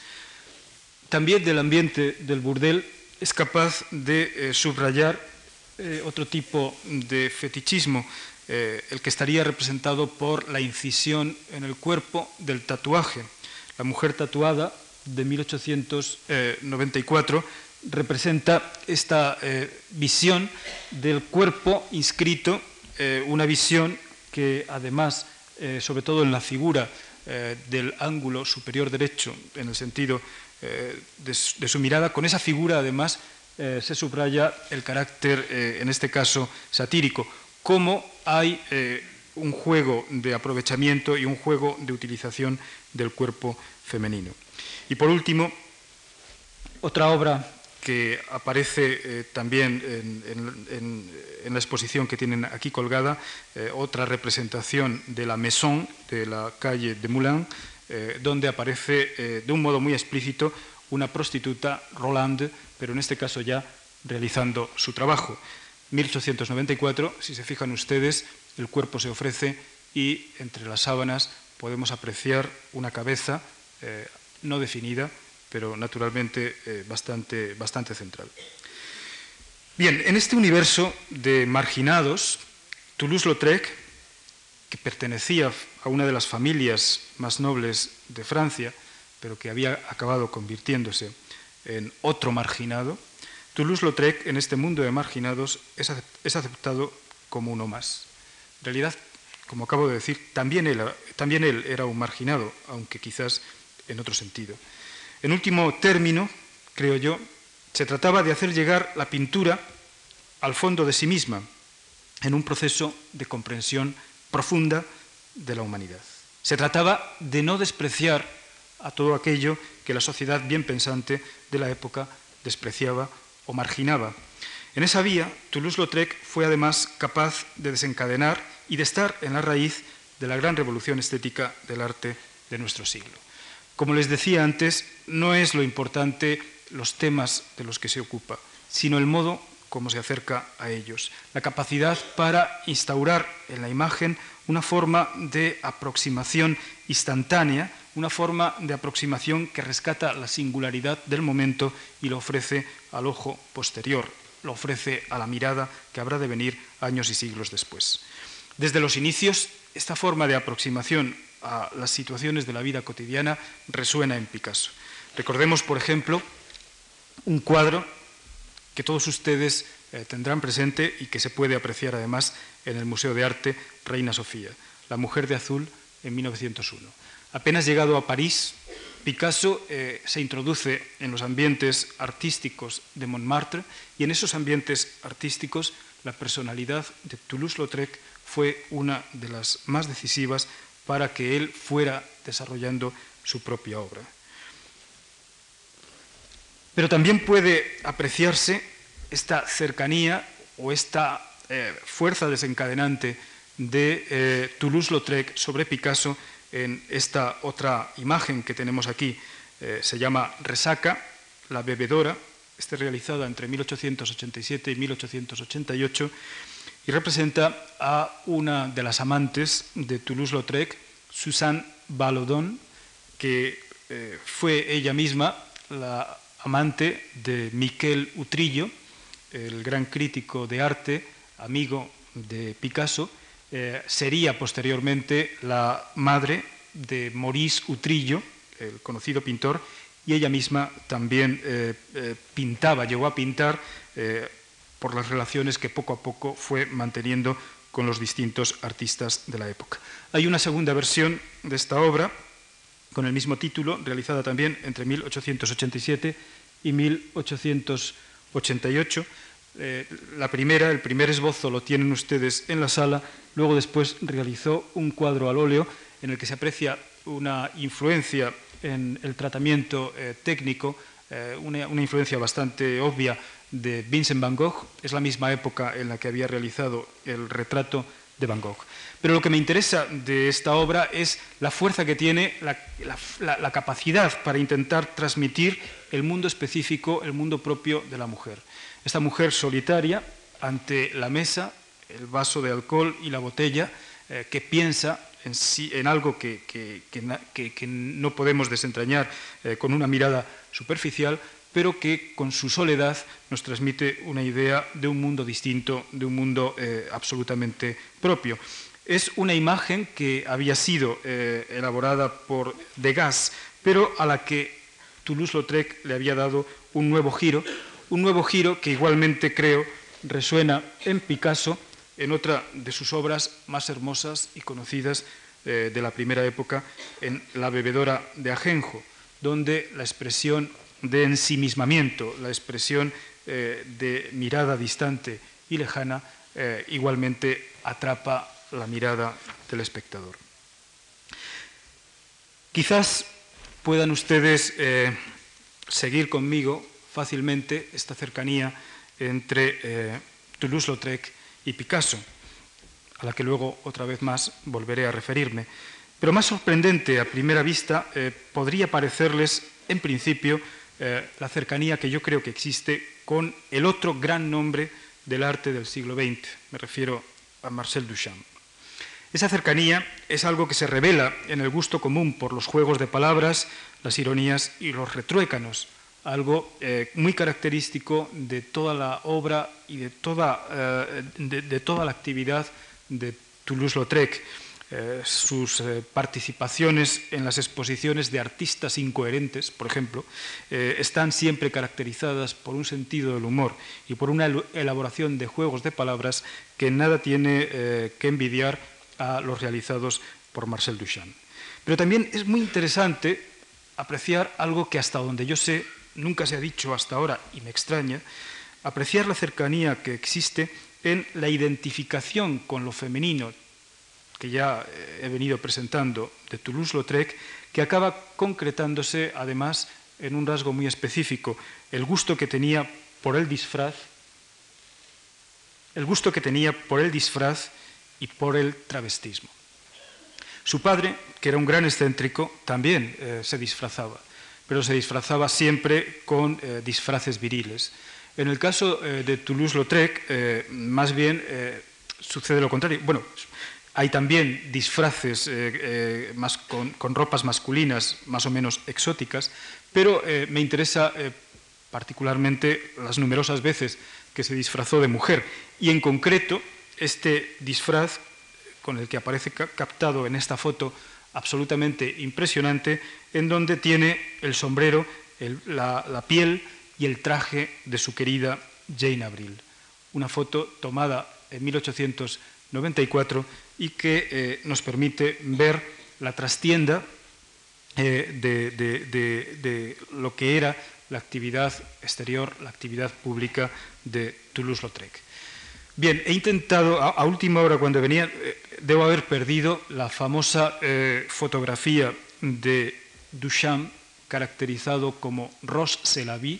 [SPEAKER 2] También del ambiente del burdel es capaz de eh, subrayar eh, otro tipo de fetichismo, eh, el que estaría representado por la incisión en el cuerpo del tatuaje. La mujer tatuada de 1894 representa esta eh, visión del cuerpo inscrito, una visión que además, sobre todo en la figura del ángulo superior derecho, en el sentido de su mirada, con esa figura además eh, se subraya el carácter, eh, en este caso, satírico, cómo hay eh, un juego de aprovechamiento y un juego de utilización del cuerpo femenino. Y por último, otra obra que aparece también en, la exposición que tienen aquí colgada, otra representación de la Maison de la calle de Moulin, donde aparece de un modo muy explícito una prostituta, Roland, pero en este caso ya realizando su trabajo. 1894, si se fijan ustedes, el cuerpo se ofrece y entre las sábanas podemos apreciar una cabeza eh, no definida, pero naturalmente eh, bastante, bastante central. Bien, en este universo de marginados, Toulouse-Lautrec, que pertenecía a una de las familias más nobles de Francia, pero que había acabado convirtiéndose en otro marginado, Toulouse-Lautrec en este mundo de marginados es aceptado como uno más. En realidad, como acabo de decir, también él, también él era un marginado, aunque quizás en otro sentido. En último término, creo yo, se trataba de hacer llegar la pintura al fondo de sí misma, en un proceso de comprensión profunda de la humanidad. Se trataba de no despreciar a todo aquello que la sociedad bien pensante de la época despreciaba o marginaba. En esa vía, Toulouse-Lautrec fue además capaz de desencadenar y de estar en la raíz de la gran revolución estética del arte de nuestro siglo. Como les decía antes, no es lo importante los temas de los que se ocupa, sino el modo como se acerca a ellos, la capacidad para instaurar en la imagen una forma de aproximación instantánea una forma de aproximación que rescata la singularidad del momento y lo ofrece al ojo posterior, lo ofrece a la mirada que habrá de venir años y siglos después. Desde los inicios, esta forma de aproximación a las situaciones de la vida cotidiana resuena en Picasso. Recordemos, por ejemplo, un cuadro que todos ustedes eh, tendrán presente y que se puede apreciar además en el Museo de Arte Reina Sofía, La Mujer de Azul en 1901. Apenas llegado a París, Picasso eh, se introduce en los ambientes artísticos de Montmartre y en esos ambientes artísticos la personalidad de Toulouse-Lautrec fue una de las más decisivas para que él fuera desarrollando su propia obra. Pero también puede apreciarse esta cercanía o esta eh, fuerza desencadenante de eh, Toulouse-Lautrec sobre Picasso en esta otra imagen que tenemos aquí. Eh, se llama Resaca, la bebedora, está realizada entre 1887 y 1888, y representa a una de las amantes de Toulouse-Lautrec, Suzanne Ballaudon, que eh, fue ella misma la amante de Miquel Utrillo, el gran crítico de arte, amigo de Picasso, eh, sería posteriormente la madre de Maurice Utrillo, el conocido pintor, y ella misma también eh, eh, pintaba, llegó a pintar por las relaciones que poco a poco fue manteniendo con los distintos artistas de la época. Hay una segunda versión de esta obra con el mismo título, realizada también entre 1887 y 1888, eh, la primera, el primer esbozo lo tienen ustedes en la sala, luego después realizó un cuadro al óleo en el que se aprecia una influencia en el tratamiento eh, técnico, eh, una, influencia bastante obvia de Vincent Van Gogh, es la misma época en la que había realizado el retrato de Van Gogh. Pero lo que me interesa de esta obra es la fuerza que tiene, la, capacidad para intentar transmitir el mundo específico, el mundo propio de la mujer. Esta mujer solitaria ante la mesa, el vaso de alcohol y la botella, eh, que piensa en, algo que, no podemos desentrañar eh, con una mirada superficial, pero que con su soledad nos transmite una idea de un mundo distinto, de un mundo eh, absolutamente propio. Es una imagen que había sido elaborada por Degas, pero a la que Toulouse-Lautrec le había dado un nuevo giro, un nuevo giro que igualmente creo resuena en Picasso, en otra de sus obras más hermosas y conocidas eh, de la primera época, en La bebedora de Ajenjo, donde la expresión de ensimismamiento, la expresión eh, de mirada distante y lejana, eh, igualmente atrapa la mirada del espectador. Quizás puedan ustedes seguir conmigo fácilmente esta cercanía entre Toulouse-Lautrec y Picasso, a la que luego otra vez más volveré a referirme. Pero más sorprendente a primera vista eh, podría parecerles, en principio, eh, la cercanía que yo creo que existe con el otro gran nombre del arte del siglo XX, me refiero a Marcel Duchamp. Esa cercanía es algo que se revela en el gusto común por los juegos de palabras, las ironías y los retruécanos, algo eh, muy característico de toda la obra y de toda, eh, de, toda la actividad de Toulouse-Lautrec. Eh, sus participaciones en las exposiciones de artistas incoherentes, por ejemplo, están siempre caracterizadas por un sentido del humor y por una elaboración de juegos de palabras que nada tiene que envidiar a los realizados por Marcel Duchamp. Pero también es muy interesante apreciar algo que hasta donde yo sé nunca se ha dicho hasta ahora, y me extraña, apreciar la cercanía que existe en la identificación con lo femenino, que ya eh, he venido presentando de Toulouse-Lautrec, que acaba concretándose además en un rasgo muy específico, el gusto que tenía por el disfraz, el gusto que tenía por el disfraz y por el travestismo. Su padre, que era un gran excéntrico, también eh, se disfrazaba pero se disfrazaba siempre con eh, disfraces viriles. En el caso eh, de Toulouse-Lautrec, eh, más bien sucede lo contrario. Bueno, hay también disfraces más con, con, ropas masculinas más o menos exóticas, pero me interesa particularmente las numerosas veces que se disfrazó de mujer y en concreto este disfraz con el que aparece captado en esta foto absolutamente impresionante, en donde tiene el sombrero, la, piel y el traje de su querida Jane Avril. Una foto tomada en 1894 y que eh, nos permite ver la trastienda eh, de, lo que era la actividad exterior, la actividad pública de Toulouse-Lautrec. Bien, he intentado, a, última hora cuando venía, eh, debo haber perdido la famosa eh, fotografía de Duchamp, caracterizado como Rose Selavi,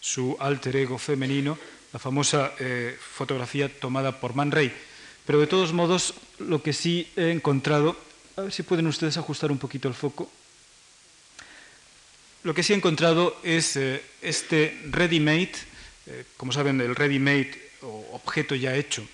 [SPEAKER 2] su alter ego femenino, la famosa eh, fotografía tomada por Man Ray. Pero de todos modos, lo que sí he encontrado, a ver si pueden ustedes ajustar un poquito el foco. Lo que sí he encontrado es este ready-made, como saben, el ready-made o objeto ya hecho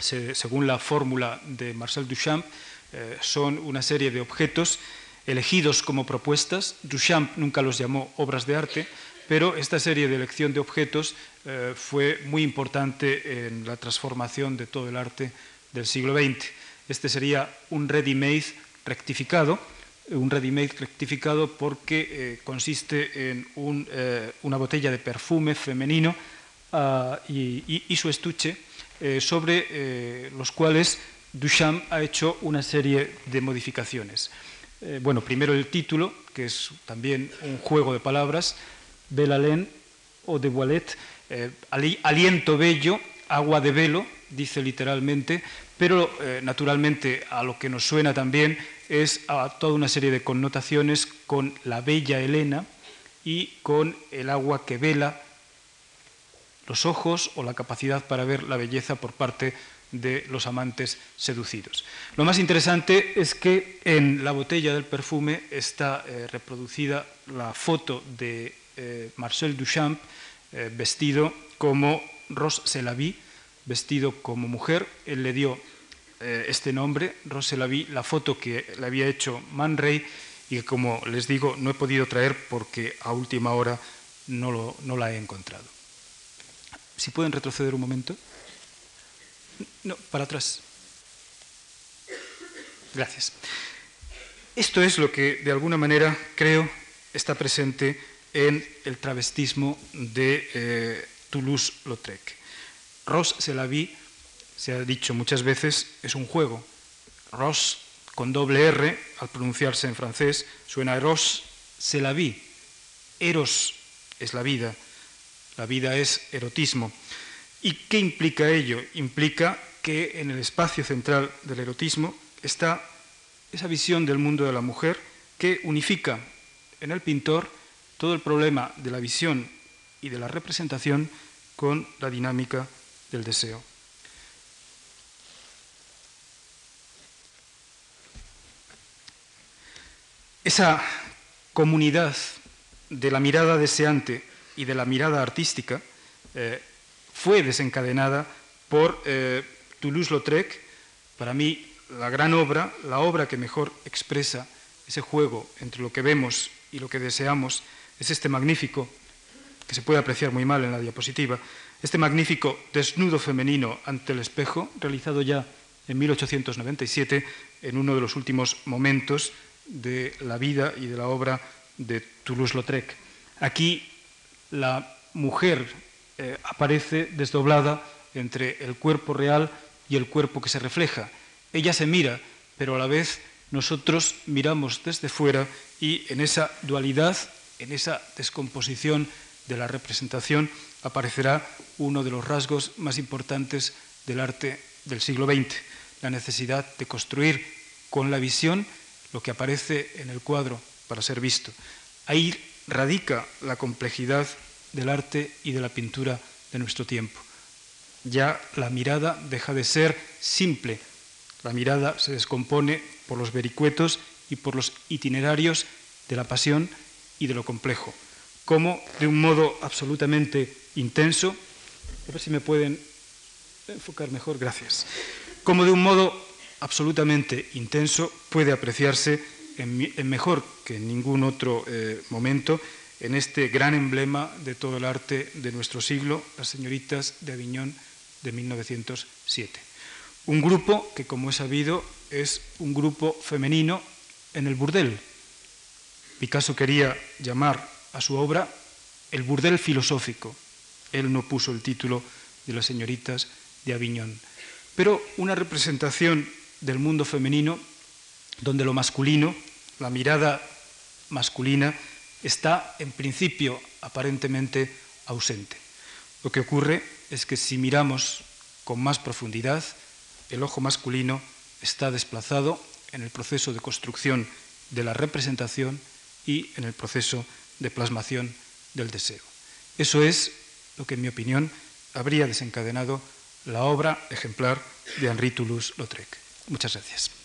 [SPEAKER 2] según la fórmula de Marcel Duchamp, eh, son una serie de objetos elegidos como propuestas. Duchamp nunca los llamó obras de arte, pero esta serie de elección de objetos eh, fue muy importante en la transformación de todo el arte del siglo XX. Este sería un ready-made rectificado, un ready-made rectificado porque eh, consiste en eh, una botella de perfume femenino ah, y, su estuche, sobre los cuales Duchamp ha hecho una serie de modificaciones. bueno, primero el título, que es también un juego de palabras, Belalén o de Wallet, eh, aliento bello, agua de velo, dice literalmente, pero eh, naturalmente a lo que nos suena también es a toda una serie de connotaciones con la bella Helena y con el agua que vela los ojos o la capacidad para ver la belleza por parte de los amantes seducidos. Lo más interesante es que en la botella del perfume está eh, reproducida la foto de eh, Marcel Duchamp eh, vestido como Rose Selavi, vestido como mujer. Él le dio este nombre, Rose Selavi, la foto que le había hecho Man Ray y como les digo, no he podido traer porque a última hora no la he encontrado. Si pueden retroceder un momento. No, para atrás. Gracias. Esto es lo que, de alguna manera, creo está presente en el travestismo de eh, Toulouse-Lautrec. Ross se la vi, se ha dicho muchas veces, es un juego. Ross con doble R, al pronunciarse en francés, suena Eros, se la vi. Eros es la vida, la vida es erotismo. ¿Y qué implica ello? Implica que en el espacio central del erotismo está esa visión del mundo de la mujer que unifica en el pintor todo el problema de la visión y de la representación con la dinámica del deseo. Esa comunidad de la mirada deseante y de la mirada artística eh, fue desencadenada por eh, Toulouse-Lautrec, para mí la gran obra, la obra que mejor expresa ese juego entre lo que vemos y lo que deseamos es este magnífico, que se puede apreciar muy mal en la diapositiva, este magnífico desnudo femenino ante el espejo, realizado ya en 1897, en uno de los últimos momentos de la vida y de la obra de Toulouse-Lautrec. Aquí la mujer eh, aparece desdoblada entre el cuerpo real y el cuerpo que se refleja. Ella se mira, pero a la vez nosotros miramos desde fuera y en esa dualidad en esa descomposición de la representación aparecerá uno de los rasgos más importantes del arte del siglo XX, la necesidad de construir con la visión lo que aparece en el cuadro para ser visto. Ahí radica la complejidad del arte y de la pintura de nuestro tiempo. Ya la mirada deja de ser simple, la mirada se descompone por los vericuetos y por los itinerarios de la pasión y de lo complejo, como de un modo absolutamente intenso, a ver si me pueden enfocar mejor, gracias, como de un modo absolutamente intenso puede apreciarse en, mejor que en ningún otro eh, momento en este gran emblema de todo el arte de nuestro siglo, las señoritas de Aviñón de 1907. Un grupo que, como he sabido, es un grupo femenino en el burdel, Picasso quería llamar a su obra el burdel filosófico. Él no puso el título de las señoritas de Aviñón. Pero una representación del mundo femenino donde lo masculino, la mirada masculina, está en principio aparentemente ausente. Lo que ocurre es que si miramos con más profundidad, el ojo masculino está desplazado en el proceso de construcción de la representación y en el proceso de plasmación del deseo. Eso es lo que, en mi opinión, habría desencadenado la obra ejemplar de Henri Toulouse-Lautrec. Muchas gracias.